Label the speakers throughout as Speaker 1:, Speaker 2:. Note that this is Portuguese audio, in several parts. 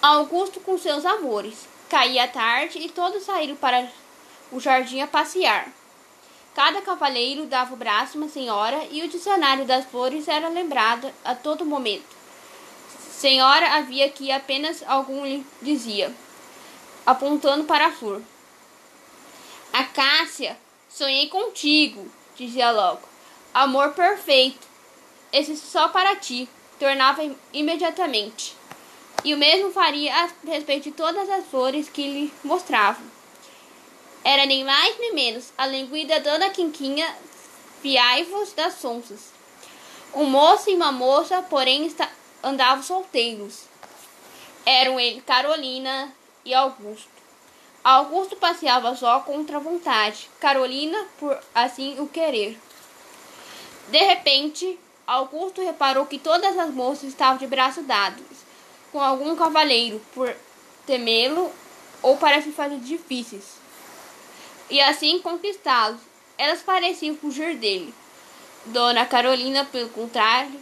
Speaker 1: Augusto com seus amores. Caía tarde e todos saíram para o jardim a passear. Cada cavaleiro dava o braço a uma senhora e o dicionário das flores era lembrado a todo momento. Senhora havia que apenas algum lhe dizia, apontando para a flor. Acácia, sonhei contigo, dizia logo. Amor perfeito. Esse só para ti, tornava imediatamente. E o mesmo faria a respeito de todas as flores que lhe mostravam. Era nem mais nem menos a linguida Dona Quinquinha Fiaivos das Sonsas. Um moço e uma moça, porém, andavam solteiros. Eram ele Carolina e Augusto. Augusto passeava só contra a vontade, Carolina por assim o querer. De repente, Augusto reparou que todas as moças estavam de braços dados com algum cavaleiro por temê-lo ou para se fazer difíceis, e assim conquistá-los. Elas pareciam fugir dele. Dona Carolina, pelo contrário,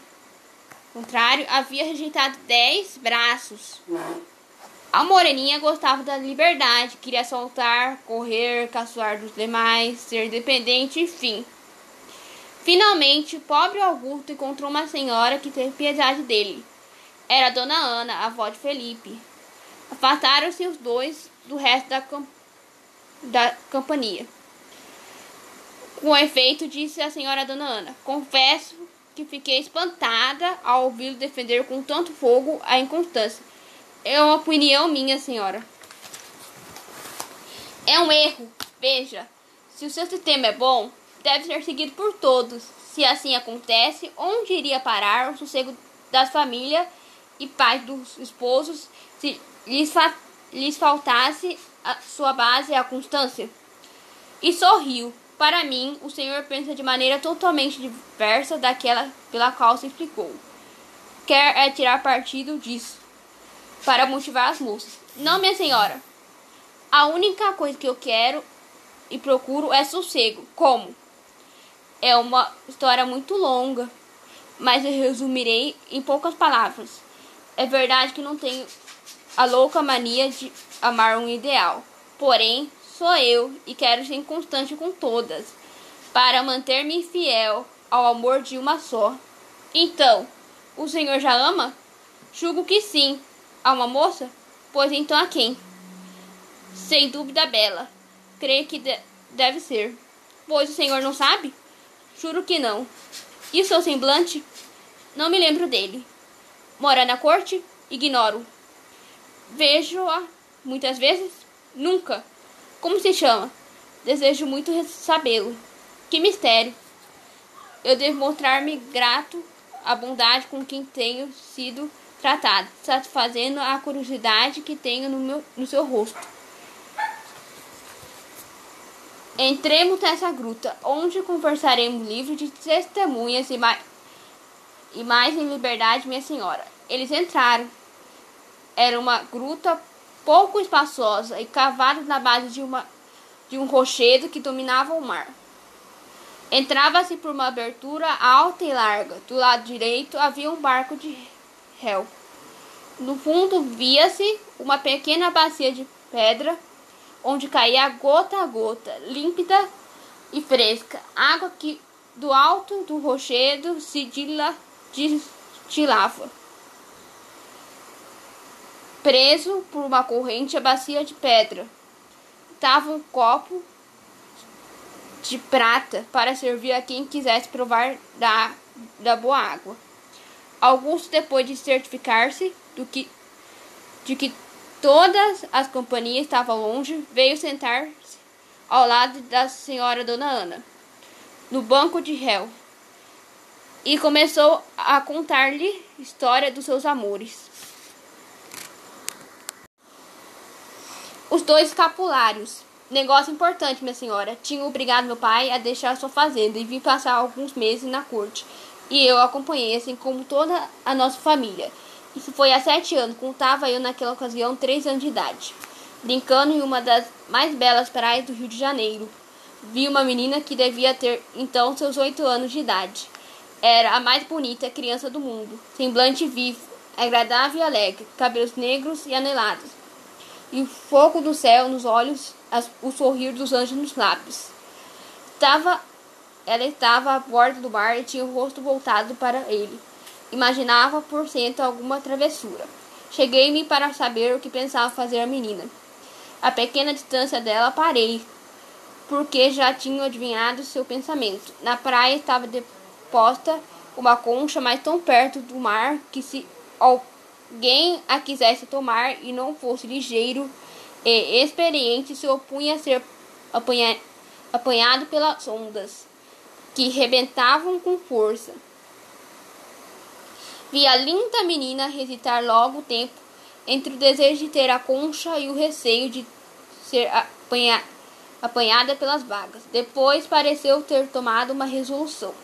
Speaker 1: contrário havia rejeitado dez braços. A moreninha gostava da liberdade, queria soltar, correr, caçoar dos demais, ser dependente, enfim. Finalmente, o pobre Augusto encontrou uma senhora que teve piedade dele. Era Dona Ana, avó de Felipe. Afastaram-se os dois do resto da, camp da companhia. Com efeito, disse a senhora Dona Ana: Confesso que fiquei espantada ao ouvi-lo defender com tanto fogo a inconstância. É uma opinião minha, senhora. É um erro. Veja, se o seu sistema é bom, deve ser seguido por todos. Se assim acontece, onde iria parar o sossego das famílias e pais dos esposos se lhes, fa lhes faltasse a sua base a constância? E sorriu. Para mim, o Senhor pensa de maneira totalmente diversa daquela pela qual se explicou. Quer é tirar partido disso para motivar as moças. Não, minha senhora. A única coisa que eu quero e procuro é sossego. Como? É uma história muito longa, mas eu resumirei em poucas palavras. É verdade que não tenho a louca mania de amar um ideal. Porém, sou eu e quero ser constante com todas, para manter-me fiel ao amor de uma só. Então, o senhor já ama? Julgo que sim. A uma moça? Pois então a quem? Sem dúvida, Bela. Creio que de deve ser. Pois o senhor não sabe? Juro que não. E seu semblante? Não me lembro dele. Mora na corte? Ignoro. Vejo-a muitas vezes? Nunca. Como se chama? Desejo muito sabê-lo. Que mistério. Eu devo mostrar-me grato à bondade com quem tenho sido tratado, satisfazendo a curiosidade que tenho no, meu, no seu rosto. Entremos nessa gruta, onde conversaremos livre de testemunhas e mais, e mais em liberdade, minha senhora. Eles entraram. Era uma gruta pouco espaçosa e cavada na base de, uma, de um rochedo que dominava o mar. Entrava-se por uma abertura alta e larga. Do lado direito havia um barco de réu. No fundo via-se uma pequena bacia de pedra onde caía gota a gota, límpida e fresca, água que do alto do rochedo se destilava preso por uma corrente à bacia de pedra. Estava um copo de prata para servir a quem quisesse provar da, da boa água. Augusto, depois de certificar-se que, de que todas as companhias estavam longe, veio sentar-se ao lado da senhora Dona Ana, no banco de réu, e começou a contar-lhe história dos seus amores. Os dois escapulários. Negócio importante, minha senhora. Tinha obrigado meu pai a deixar sua fazenda e vim passar alguns meses na corte. E eu acompanhei, assim como toda a nossa família. Isso foi há sete anos. Contava eu naquela ocasião três anos de idade. Brincando em uma das mais belas praias do Rio de Janeiro. Vi uma menina que devia ter então seus oito anos de idade. Era a mais bonita criança do mundo. Semblante vivo, agradável e alegre, cabelos negros e anelados, e o fogo do céu nos olhos, as, o sorrir dos anjos nos lábios. Tava, ela estava à borda do mar e tinha o rosto voltado para ele. Imaginava por cento alguma travessura. Cheguei-me para saber o que pensava fazer a menina. A pequena distância dela parei, porque já tinha adivinhado seu pensamento. Na praia estava deposta uma concha, mas tão perto do mar que se alguém a quisesse tomar e não fosse ligeiro e experiente, se opunha a ser apanha, apanhado pelas ondas, que rebentavam com força. Vi a linda menina hesitar logo o tempo entre o desejo de ter a concha e o receio de ser apanha, apanhada pelas vagas. Depois pareceu ter tomado uma resolução.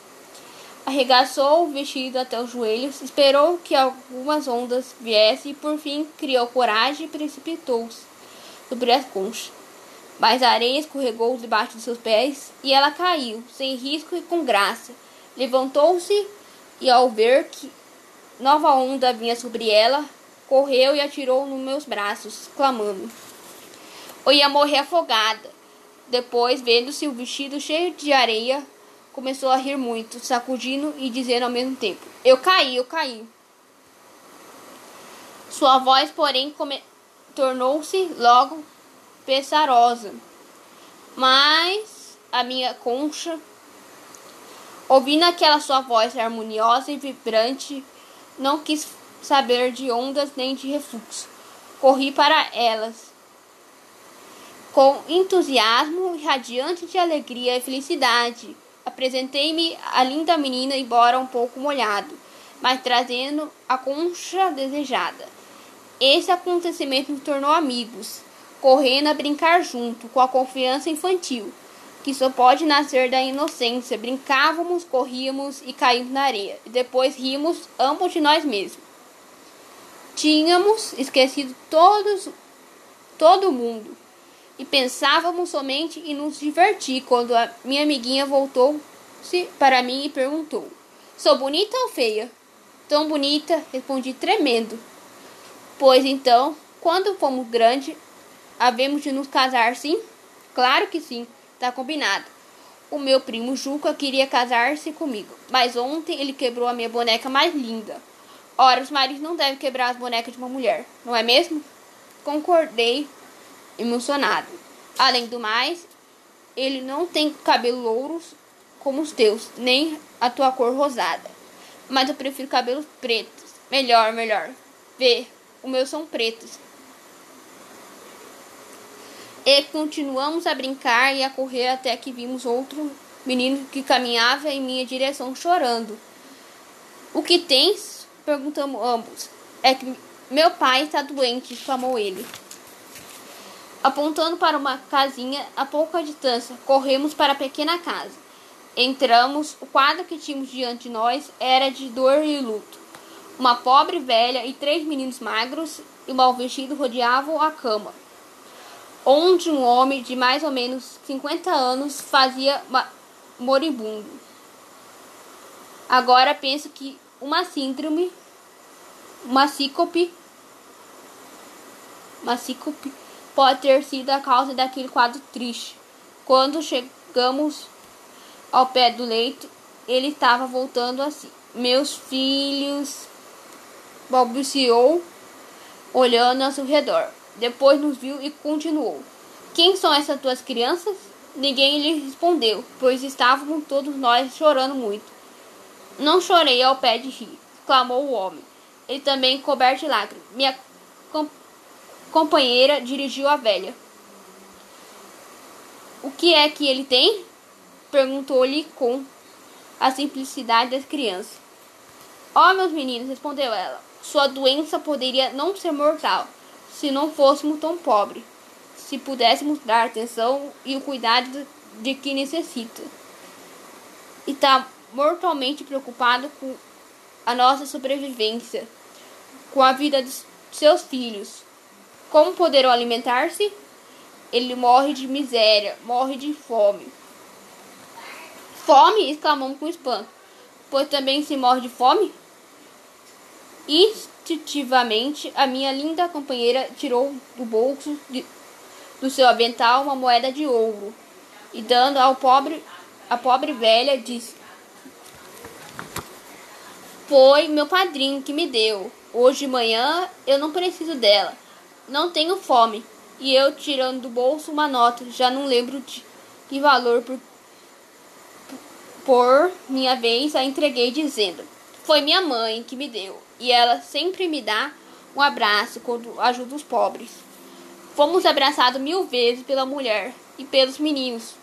Speaker 1: Arregaçou o vestido até os joelhos, esperou que algumas ondas viessem e por fim criou coragem e precipitou-se sobre as conchas. Mas a areia escorregou debaixo de seus pés e ela caiu, sem risco e com graça. Levantou-se e, ao ver que nova onda vinha sobre ela, correu e atirou nos meus braços, clamando. Eu ia morrer afogada. Depois, vendo-se o vestido cheio de areia, começou a rir muito, sacudindo e dizendo ao mesmo tempo: Eu caí, eu caí. Sua voz, porém, tornou-se logo pesarosa. Mas a minha concha, ouvindo aquela sua voz harmoniosa e vibrante, não quis saber de ondas nem de refluxo. Corri para elas com entusiasmo radiante de alegria e felicidade. Apresentei-me à linda menina, embora um pouco molhado, mas trazendo a concha desejada. Esse acontecimento nos tornou amigos, correndo a brincar junto, com a confiança infantil, que só pode nascer da inocência. Brincávamos, corríamos e caímos na areia, e depois rimos ambos de nós mesmos. Tínhamos esquecido todos, todo mundo e pensávamos somente em nos divertir quando a minha amiguinha voltou-se para mim e perguntou: Sou bonita ou feia? Tão bonita, respondi tremendo. Pois então, quando fomos grandes, havemos de nos casar, sim? Claro que sim, tá combinado. O meu primo Juca queria casar-se comigo, mas ontem ele quebrou a minha boneca mais linda. Ora, os maridos não devem quebrar as bonecas de uma mulher, não é mesmo? Concordei emocionado. Além do mais, ele não tem cabelo louros como os teus, nem a tua cor rosada. Mas eu prefiro cabelos pretos. Melhor, melhor. Vê, os meus são pretos. E continuamos a brincar e a correr até que vimos outro menino que caminhava em minha direção chorando. O que tens? Perguntamos ambos. É que meu pai está doente, exclamou ele. Apontando para uma casinha a pouca distância, corremos para a pequena casa. Entramos, o quadro que tínhamos diante de nós era de dor e luto. Uma pobre velha e três meninos magros e mal vestidos rodeavam a cama, onde um homem de mais ou menos 50 anos fazia moribundo. Agora penso que uma síndrome, uma sícope, uma sícope pode ter sido a causa daquele quadro triste. Quando chegamos ao pé do leito, ele estava voltando assim. Meus filhos, balbuciou, olhando ao seu redor. Depois nos viu e continuou: Quem são essas tuas crianças? Ninguém lhe respondeu, pois estávamos todos nós chorando muito. Não chorei ao pé de rir, clamou o homem. Ele também coberto de lágrimas. Minha companheira dirigiu a velha. O que é que ele tem? Perguntou-lhe com a simplicidade das crianças. Oh, meus meninos, respondeu ela, sua doença poderia não ser mortal se não fôssemos tão pobres, se pudéssemos dar atenção e o cuidado de que necessita. E está mortalmente preocupado com a nossa sobrevivência, com a vida de seus filhos, como poderão alimentar-se? Ele morre de miséria, morre de fome. Fome? exclamamos com espanto. Pois também se morre de fome? Instintivamente, a minha linda companheira tirou do bolso de, do seu avental uma moeda de ouro e dando ao pobre a pobre velha disse: Foi meu padrinho que me deu. Hoje de manhã eu não preciso dela. Não tenho fome. E eu tirando do bolso uma nota, já não lembro de que valor por, por minha vez a entreguei dizendo: Foi minha mãe que me deu e ela sempre me dá um abraço quando ajuda os pobres. Fomos abraçados mil vezes pela mulher e pelos meninos.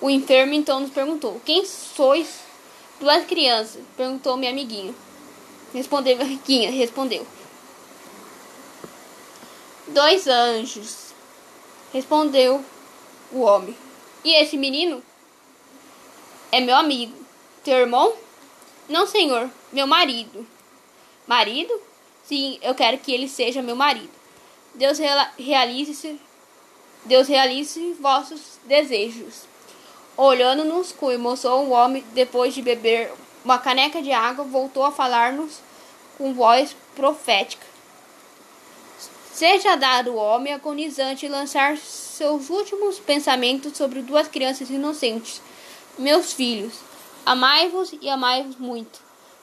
Speaker 1: O enfermo então nos perguntou: Quem sois? Duas crianças, perguntou minha amiguinha. Respondeu riquinha, respondeu. Dois anjos, respondeu o homem. E esse menino? É meu amigo. Teu irmão? Não, senhor, meu marido. Marido? Sim, eu quero que ele seja meu marido. Deus realize Deus realize vossos desejos. Olhando-nos com emoção, o homem, depois de beber uma caneca de água, voltou a falar-nos com voz profética. Seja dado ao homem agonizante lançar seus últimos pensamentos sobre duas crianças inocentes. Meus filhos, amai-vos e amai-vos muito.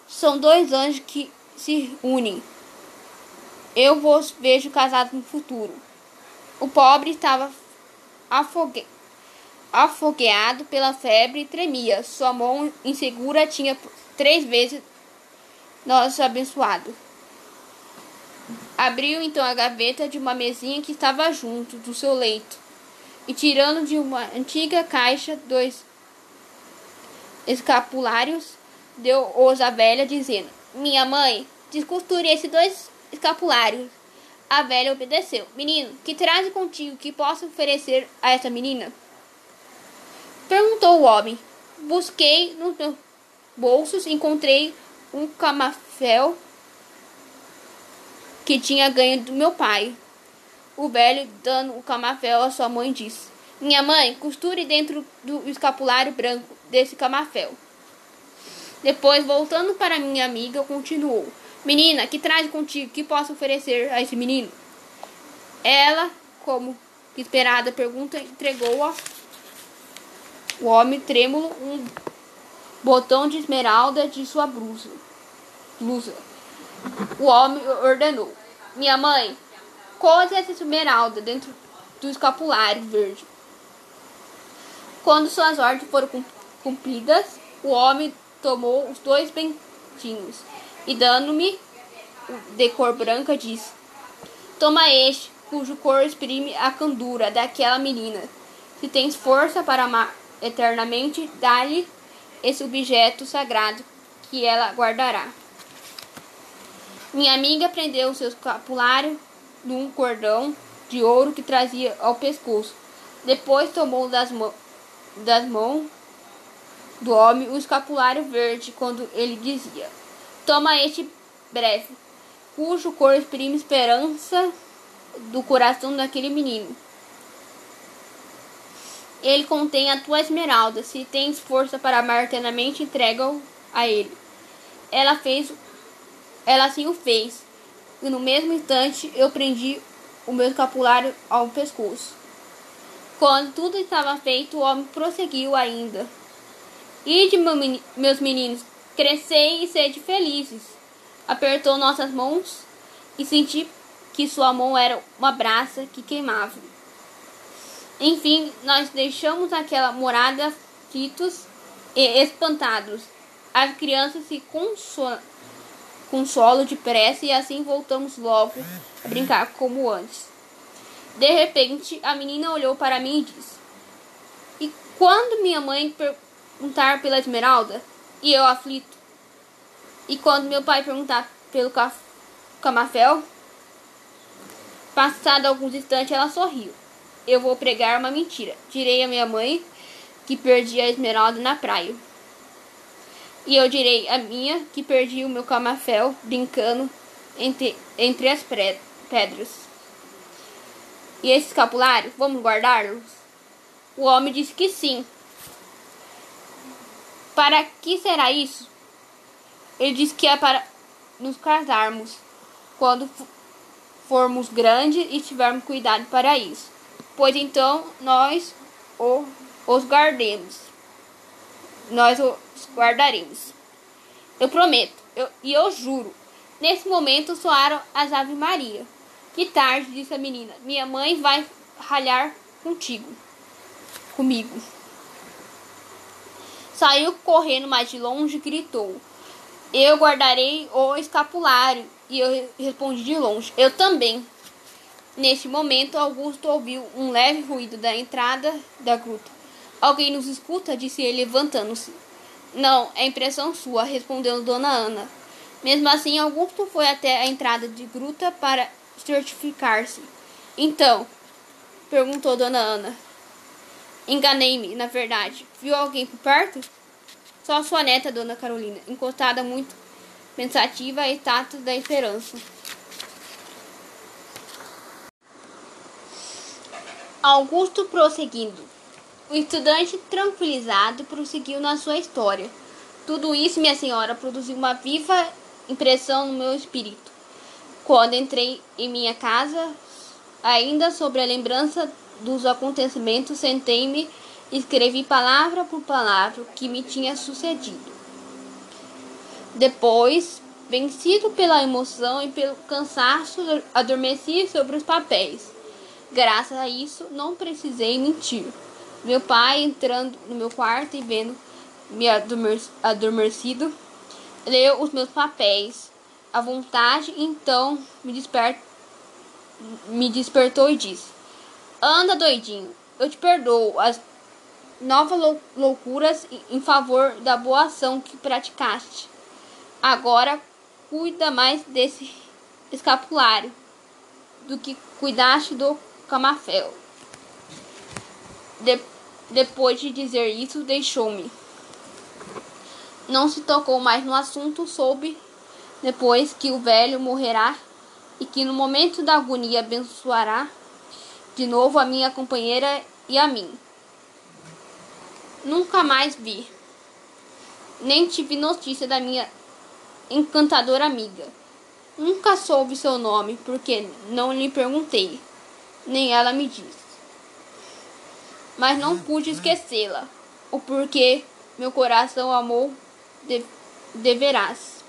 Speaker 1: São dois anjos que se unem. Eu vos vejo casados no futuro. O pobre estava afogue... afogueado pela febre e tremia. Sua mão insegura tinha três vezes nosso abençoado. Abriu então a gaveta de uma mesinha que estava junto do seu leito e, tirando de uma antiga caixa dois escapulários, deu-os à velha, dizendo: minha mãe, descosture esses dois escapulários. A velha obedeceu. Menino, que traz contigo que possa oferecer a essa menina? Perguntou o homem. Busquei nos meus bolsos, encontrei um camafel que tinha ganho do meu pai. O velho, dando o camafel à sua mãe, disse: Minha mãe, costure dentro do escapulário branco desse camafel. Depois, voltando para minha amiga, continuou: Menina, que traz contigo que posso oferecer a esse menino? Ela, como esperada pergunta, entregou ao o homem trêmulo um botão de esmeralda de sua blusa. blusa. O homem ordenou: mãe, cose essa esmeralda dentro do escapulário verde. Quando suas ordens foram cumpridas, o homem tomou os dois bentinhos e, dando-me de cor branca, disse: Toma este, cujo cor exprime a candura daquela menina. Se tens força para amar eternamente, dá-lhe esse objeto sagrado que ela guardará. Minha amiga prendeu seu escapulário num cordão de ouro que trazia ao pescoço. Depois tomou das, das mãos do homem o escapulário verde quando ele dizia: Toma este breve, cujo cor exprime esperança do coração daquele menino. Ele contém a tua esmeralda. Se tens força para amar eternamente, entrega-o a ele. Ela fez, ela assim o fez. E no mesmo instante eu prendi o meu escapulário ao pescoço. Quando tudo estava feito, o homem prosseguiu ainda. Ide, meus meninos, crescei e sede felizes. Apertou nossas mãos e senti que sua mão era uma brasa que queimava. Enfim, nós deixamos aquela morada fitos e espantados. As crianças se consolam depressa e assim voltamos logo a brincar como antes. De repente, a menina olhou para mim e disse: E quando minha mãe perguntar pela esmeralda e eu aflito. E quando meu pai perguntar pelo camafel, passado alguns instantes ela sorriu. Eu vou pregar uma mentira. Direi a minha mãe que perdi a esmeralda na praia. E eu direi a minha que perdi o meu camafel brincando entre, entre as pedras. E esse escapulário, vamos guardá-los? O homem disse que sim. Para que será isso? Ele disse que é para nos casarmos. quando formos grandes e tivermos cuidado para isso. Pois então nós o, os guardemos. Nós os guardaremos. Eu prometo, eu, e eu juro. Nesse momento soaram as Ave Maria. Que tarde, disse a menina. Minha mãe vai ralhar contigo. Comigo. Saiu correndo mais de longe e gritou: Eu guardarei o escapulário. E eu respondi de longe: Eu também. Neste momento, Augusto ouviu um leve ruído da entrada da gruta. Alguém nos escuta? disse ele, levantando-se. Não, é impressão sua, respondeu Dona Ana. Mesmo assim, Augusto foi até a entrada de gruta para certificar-se. Então, perguntou Dona Ana. Enganei-me, na verdade. Viu alguém por perto? Só sua neta, Dona Carolina, encostada muito pensativa e tato da esperança. Augusto prosseguindo. O estudante, tranquilizado, prosseguiu na sua história. Tudo isso, minha senhora, produziu uma viva impressão no meu espírito. Quando entrei em minha casa, ainda sobre a lembrança dos acontecimentos, sentei-me e escrevi palavra por palavra o que me tinha sucedido. Depois, vencido pela emoção e pelo cansaço, adormeci sobre os papéis. Graças a isso, não precisei mentir. Meu pai, entrando no meu quarto e vendo me adormecido, leu os meus papéis à vontade, então me, desper... me despertou e disse: Anda, doidinho, eu te perdoo as novas lou loucuras em favor da boa ação que praticaste. Agora cuida mais desse escapulário do que cuidaste do camafeu. De depois de dizer isso, deixou-me. Não se tocou mais no assunto, soube depois que o velho morrerá e que no momento da agonia abençoará de novo a minha companheira e a mim. Nunca mais vi, nem tive notícia da minha encantadora amiga. Nunca soube seu nome, porque não lhe perguntei, nem ela me disse. Mas não pude esquecê-la, o porquê meu coração amou de, deverás,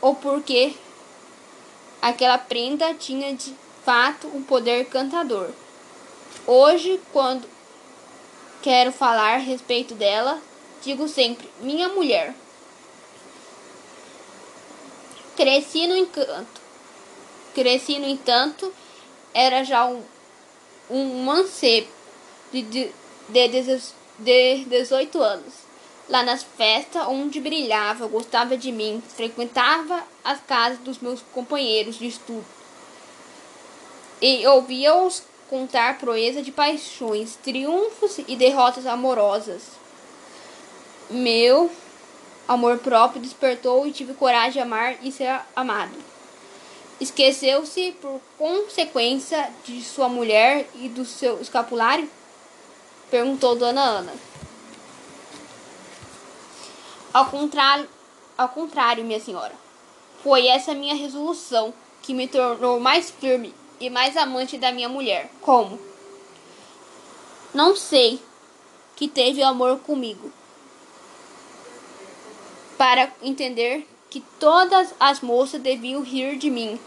Speaker 1: ou porque aquela prenda tinha de fato um poder cantador. Hoje, quando quero falar a respeito dela, digo sempre minha mulher. Cresci no encanto. Cresci, no entanto, era já um, um mancebo de, de, de, de 18 anos. Lá nas festas onde brilhava, gostava de mim, frequentava as casas dos meus companheiros de estudo e ouvia-os contar proeza de paixões, triunfos e derrotas amorosas. Meu amor próprio despertou e tive coragem de amar e ser amado. Esqueceu-se por consequência de sua mulher e do seu escapulário? Perguntou Dona Ana. Ao contrário, ao contrário, minha senhora. Foi essa minha resolução que me tornou mais firme e mais amante da minha mulher. Como? Não sei que teve amor comigo para entender que todas as moças deviam rir de mim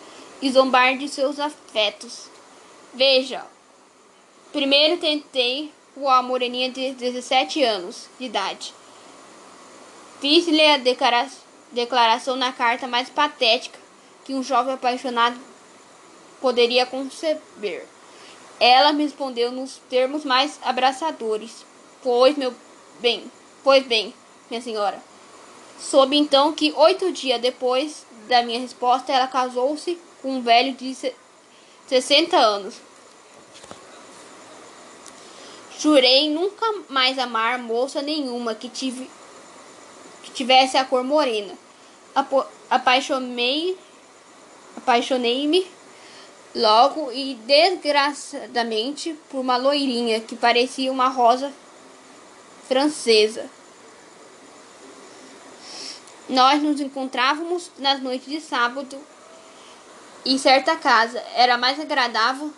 Speaker 1: e zombar de seus afetos. Veja, primeiro tentei a moreninha de 17 anos de idade. Fiz-lhe a declaração na carta mais patética que um jovem apaixonado poderia conceber. Ela me respondeu nos termos mais abraçadores. Pois, meu bem, pois bem, minha senhora. Soube então que oito dias depois da minha resposta, ela casou-se com um velho de 60 anos. Jurei nunca mais amar moça nenhuma que, tive, que tivesse a cor morena. Apaixonei, apaixonei-me logo e desgraçadamente por uma loirinha que parecia uma rosa francesa. Nós nos encontrávamos nas noites de sábado em certa casa era mais agradável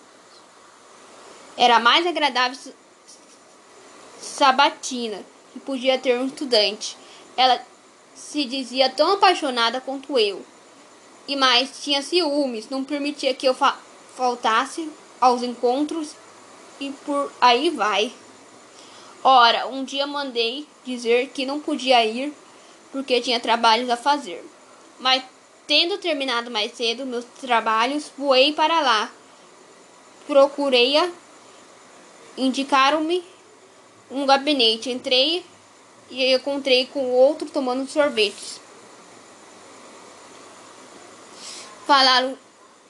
Speaker 1: era mais agradável sabatina que podia ter um estudante. Ela se dizia tão apaixonada quanto eu. E mais, tinha ciúmes, não permitia que eu fa faltasse aos encontros e por aí vai. Ora, um dia mandei dizer que não podia ir porque tinha trabalhos a fazer. Mas tendo terminado mais cedo meus trabalhos, voei para lá. Procurei-a, indicaram-me um gabinete. Entrei e encontrei com outro tomando sorvetes. Falaram,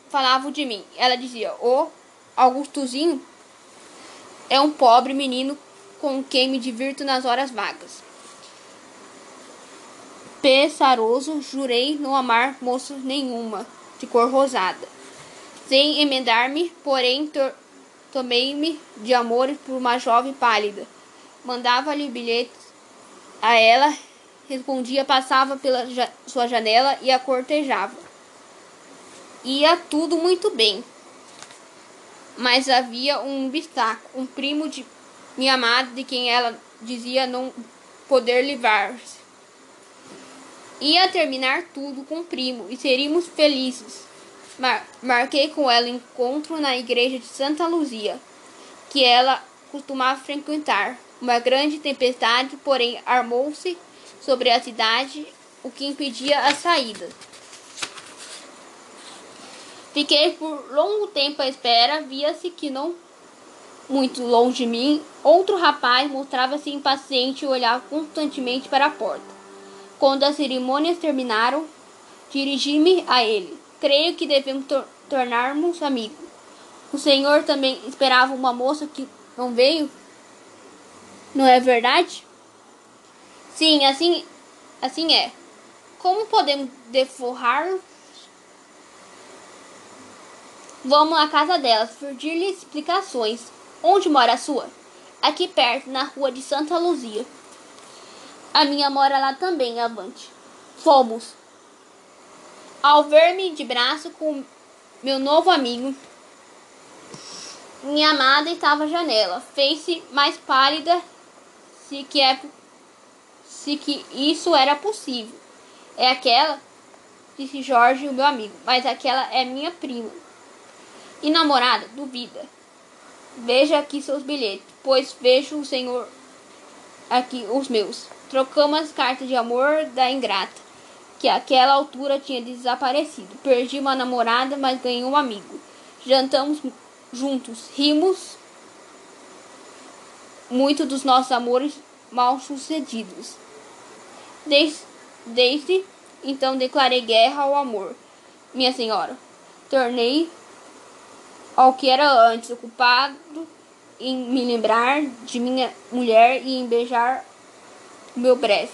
Speaker 1: falavam de mim. Ela dizia: O Augustozinho é um pobre menino com quem me divirto nas horas vagas. Pesaroso, jurei não amar moça nenhuma de cor rosada. Sem emendar-me, porém, tomei-me de amor por uma jovem pálida. Mandava-lhe bilhetes a ela, respondia, passava pela sua janela e a cortejava. Ia tudo muito bem. Mas havia um obstáculo, um primo de minha amada, de quem ela dizia não poder livrar-se. Ia terminar tudo com o primo e seríamos felizes. Mar marquei com ela encontro na igreja de Santa Luzia, que ela costumava frequentar. Uma grande tempestade, porém, armou-se sobre a cidade, o que impedia a saída. Fiquei por longo tempo à espera, via-se que não muito longe de mim, outro rapaz mostrava-se impaciente e olhava constantemente para a porta. Quando as cerimônias terminaram, dirigi-me a ele. Creio que devemos tor tornarmos amigos. O senhor também esperava uma moça que não veio? Não é verdade? Sim, assim, assim é. Como podemos deforrar Vamos à casa delas, pedir-lhe explicações. Onde mora a sua? Aqui perto, na rua de Santa Luzia. A minha mora lá também, avante. Fomos. Ao ver-me de braço com meu novo amigo, minha amada estava à janela. Fez-se mais pálida, se que, é, se que isso era possível. É aquela, disse Jorge, o meu amigo, mas aquela é minha prima. E namorada, duvida. Veja aqui seus bilhetes, pois vejo o senhor aqui os meus. Trocamos as cartas de amor da ingrata, que àquela altura tinha desaparecido. Perdi uma namorada, mas ganhei um amigo. Jantamos juntos, rimos muito dos nossos amores mal sucedidos. Desde, desde então declarei guerra ao amor, minha senhora. Tornei ao que era antes, ocupado em me lembrar de minha mulher e em beijar o meu breve.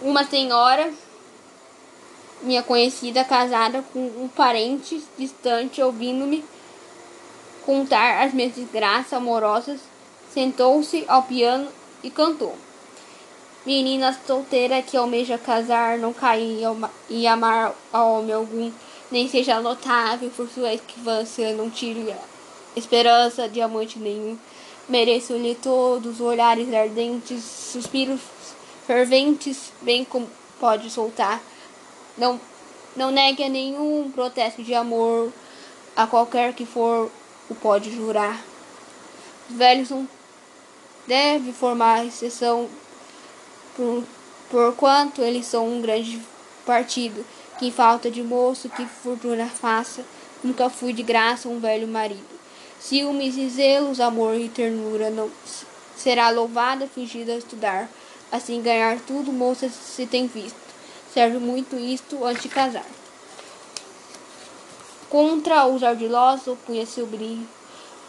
Speaker 1: Uma senhora, minha conhecida, casada com um parente distante, ouvindo-me contar as minhas desgraças amorosas, sentou-se ao piano e cantou. Menina solteira que almeja casar, não cair e amar a homem algum nem seja notável por sua esquivância, não tire esperança de amante nenhum. Mereço-lhe todos os olhares ardentes, suspiros ferventes, bem como pode soltar. Não, não negue a nenhum protesto de amor, a qualquer que for, o pode jurar. Os velhos não devem formar exceção, por, por quanto eles são um grande partido que falta de moço, que fortuna faça, nunca fui de graça um velho marido. Ciúmes e zelos, amor e ternura, não será louvada, fingida a estudar. Assim ganhar tudo, moça, se tem visto. Serve muito isto antes de casar. Contra os ardilosos, o brilho.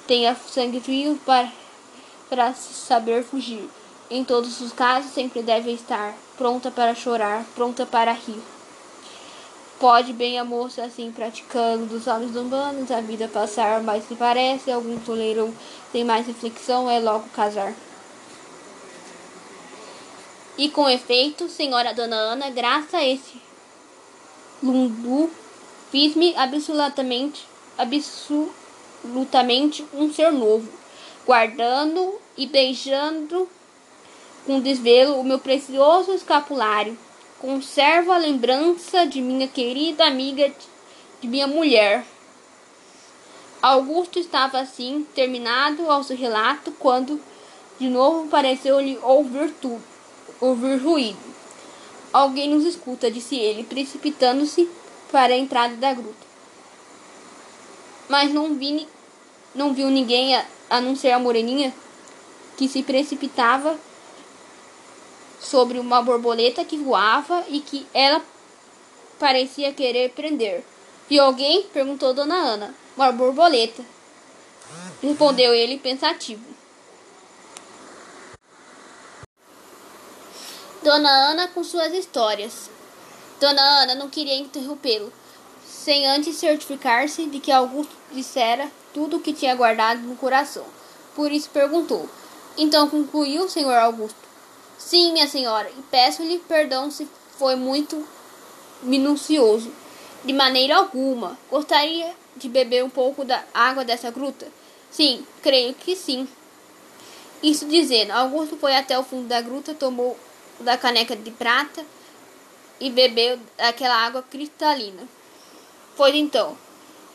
Speaker 1: Tenha sangue frio para, para saber fugir. Em todos os casos, sempre deve estar pronta para chorar, pronta para rir. Pode bem a moça assim praticando dos olhos humanos a vida passar, mas se parece algum toleirão sem mais reflexão é logo casar. E com efeito, senhora Dona Ana, graça a esse Lundu, fiz-me absolutamente, absolutamente um ser novo, guardando e beijando com desvelo o meu precioso escapulário. Conservo a lembrança de minha querida amiga, de minha mulher. Augusto estava assim, terminado ao seu relato, quando de novo pareceu-lhe ouvir tudo, ouvir ruído. Alguém nos escuta, disse ele, precipitando-se para a entrada da gruta. Mas não vi, não viu ninguém a, a não ser a moreninha, que se precipitava sobre uma borboleta que voava e que ela parecia querer prender. E alguém? perguntou Dona Ana. Uma borboleta. Respondeu ele pensativo. Dona Ana com suas histórias. Dona Ana não queria interrompê-lo, sem antes certificar-se de que Augusto dissera tudo o que tinha guardado no coração. Por isso perguntou: Então concluiu, senhor Augusto? Sim, minha senhora, e peço-lhe perdão se foi muito minucioso. De maneira alguma. Gostaria de beber um pouco da água dessa gruta? Sim, creio que sim. Isso dizendo, Augusto foi até o fundo da gruta, tomou da caneca de prata e bebeu aquela água cristalina. Pois então,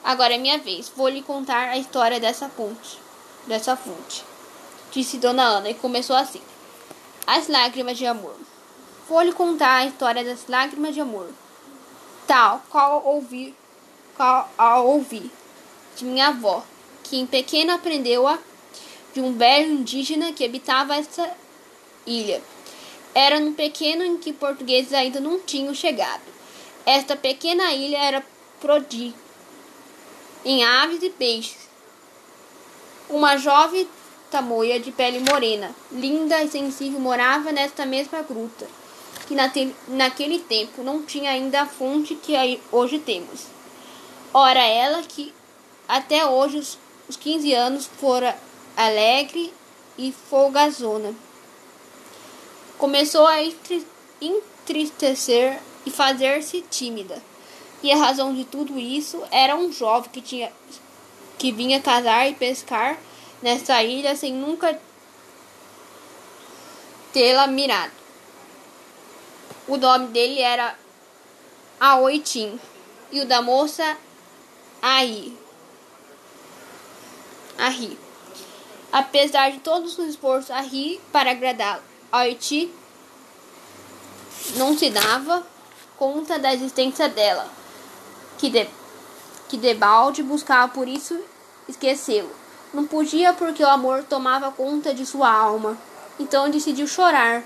Speaker 1: agora é minha vez. Vou lhe contar a história dessa ponte, dessa fonte. Disse Dona Ana e começou assim. As lágrimas de amor. Vou lhe contar a história das lágrimas de amor. Tal qual ouvi, qual ao ouvir de minha avó, que em pequeno aprendeu a de um velho indígena que habitava essa ilha. Era num pequeno em que portugueses ainda não tinham chegado. Esta pequena ilha era prodígio em aves e peixes. Uma jovem tamoia de pele morena, linda e sensível, morava nesta mesma gruta, que naquele tempo não tinha ainda a fonte que hoje temos. Ora, ela que até hoje, os 15 anos, fora alegre e folgazona. Começou a entristecer e fazer-se tímida. E a razão de tudo isso era um jovem que tinha que vinha casar e pescar nessa ilha sem nunca tê-la mirado. O nome dele era Aoitim e o da moça Ahi. Ahi. Apesar de todos os esforços Ahi para agradá-lo, Aoitim não se dava conta da existência dela, que de, que debalde buscava por isso esquecê-lo. Não podia porque o amor tomava conta de sua alma. Então decidiu chorar.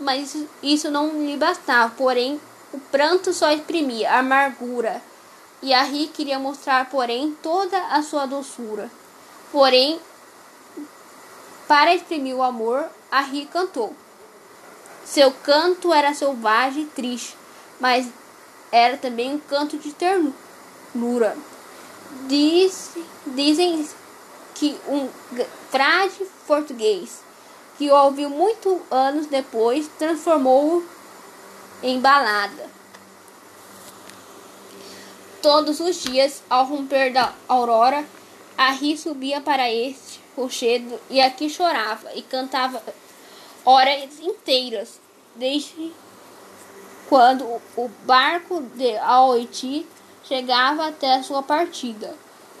Speaker 1: Mas isso não lhe bastava, porém o pranto só exprimia amargura. E a Ri queria mostrar, porém, toda a sua doçura. Porém, para exprimir o amor, a cantou. Seu canto era selvagem e triste, mas era também um canto de ternura. Diz, dizem que um frade português que ouviu muito anos depois transformou-o em balada. Todos os dias, ao romper da aurora, a ri subia para este rochedo e aqui chorava e cantava horas inteiras, desde quando o barco de Aoiti chegava até a sua partida.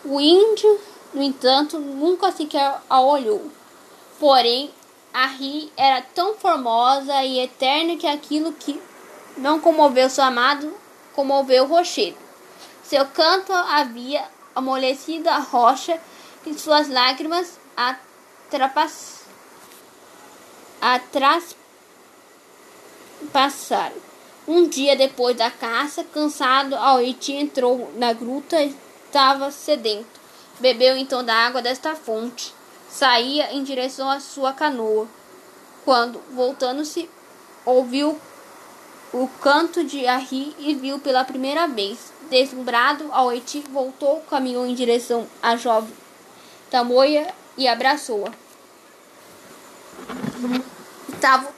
Speaker 1: O índio no entanto, nunca sequer a olhou. Porém, a Ri era tão formosa e eterna que aquilo que não comoveu seu amado comoveu o rochedo. Seu canto havia amolecido a rocha e suas lágrimas passaram. Um dia depois da caça, cansado, Aoiti entrou na gruta e estava sedento. Bebeu então da água desta fonte. Saía em direção à sua canoa. Quando, voltando-se, ouviu o canto de Arri e viu pela primeira vez. Deslumbrado, Aoiti voltou, caminhou em direção à jovem Tamoia e abraçou-a. Estavam,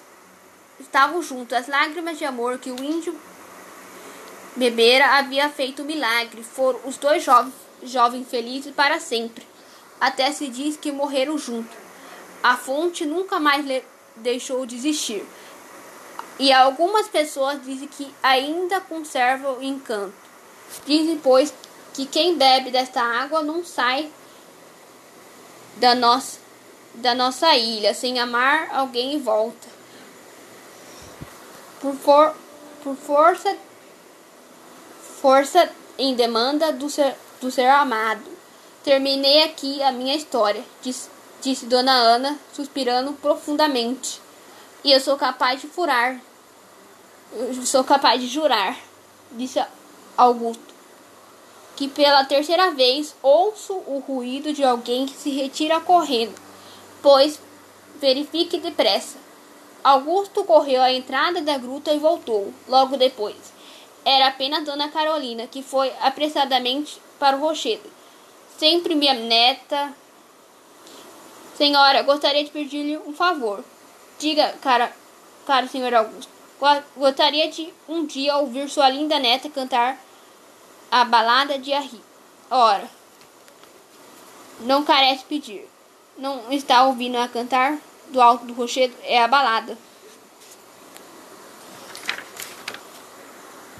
Speaker 1: estavam juntos as lágrimas de amor que o índio bebera havia feito um milagre. Foram os dois jovens, jovens felizes para sempre. Até se diz que morreram juntos. A fonte nunca mais deixou de existir. E algumas pessoas dizem que ainda conserva o encanto. Dizem, pois, que quem bebe desta água não sai da nossa, da nossa ilha sem amar alguém em volta. Por, for, por força, força em demanda do ser, do ser amado. Terminei aqui a minha história, disse, disse Dona Ana, suspirando profundamente. E eu sou capaz de furar. Eu sou capaz de jurar, disse Augusto que pela terceira vez ouço o ruído de alguém que se retira correndo, pois verifique depressa. Augusto correu à entrada da gruta e voltou, logo depois. Era apenas Dona Carolina, que foi apressadamente para o rochedo. Sempre minha neta. Senhora, gostaria de pedir-lhe um favor. Diga, cara, caro senhor Augusto. Gostaria de um dia ouvir sua linda neta cantar a balada de Arri. Ora, não carece pedir. Não está ouvindo a cantar do alto do rochedo? É a balada.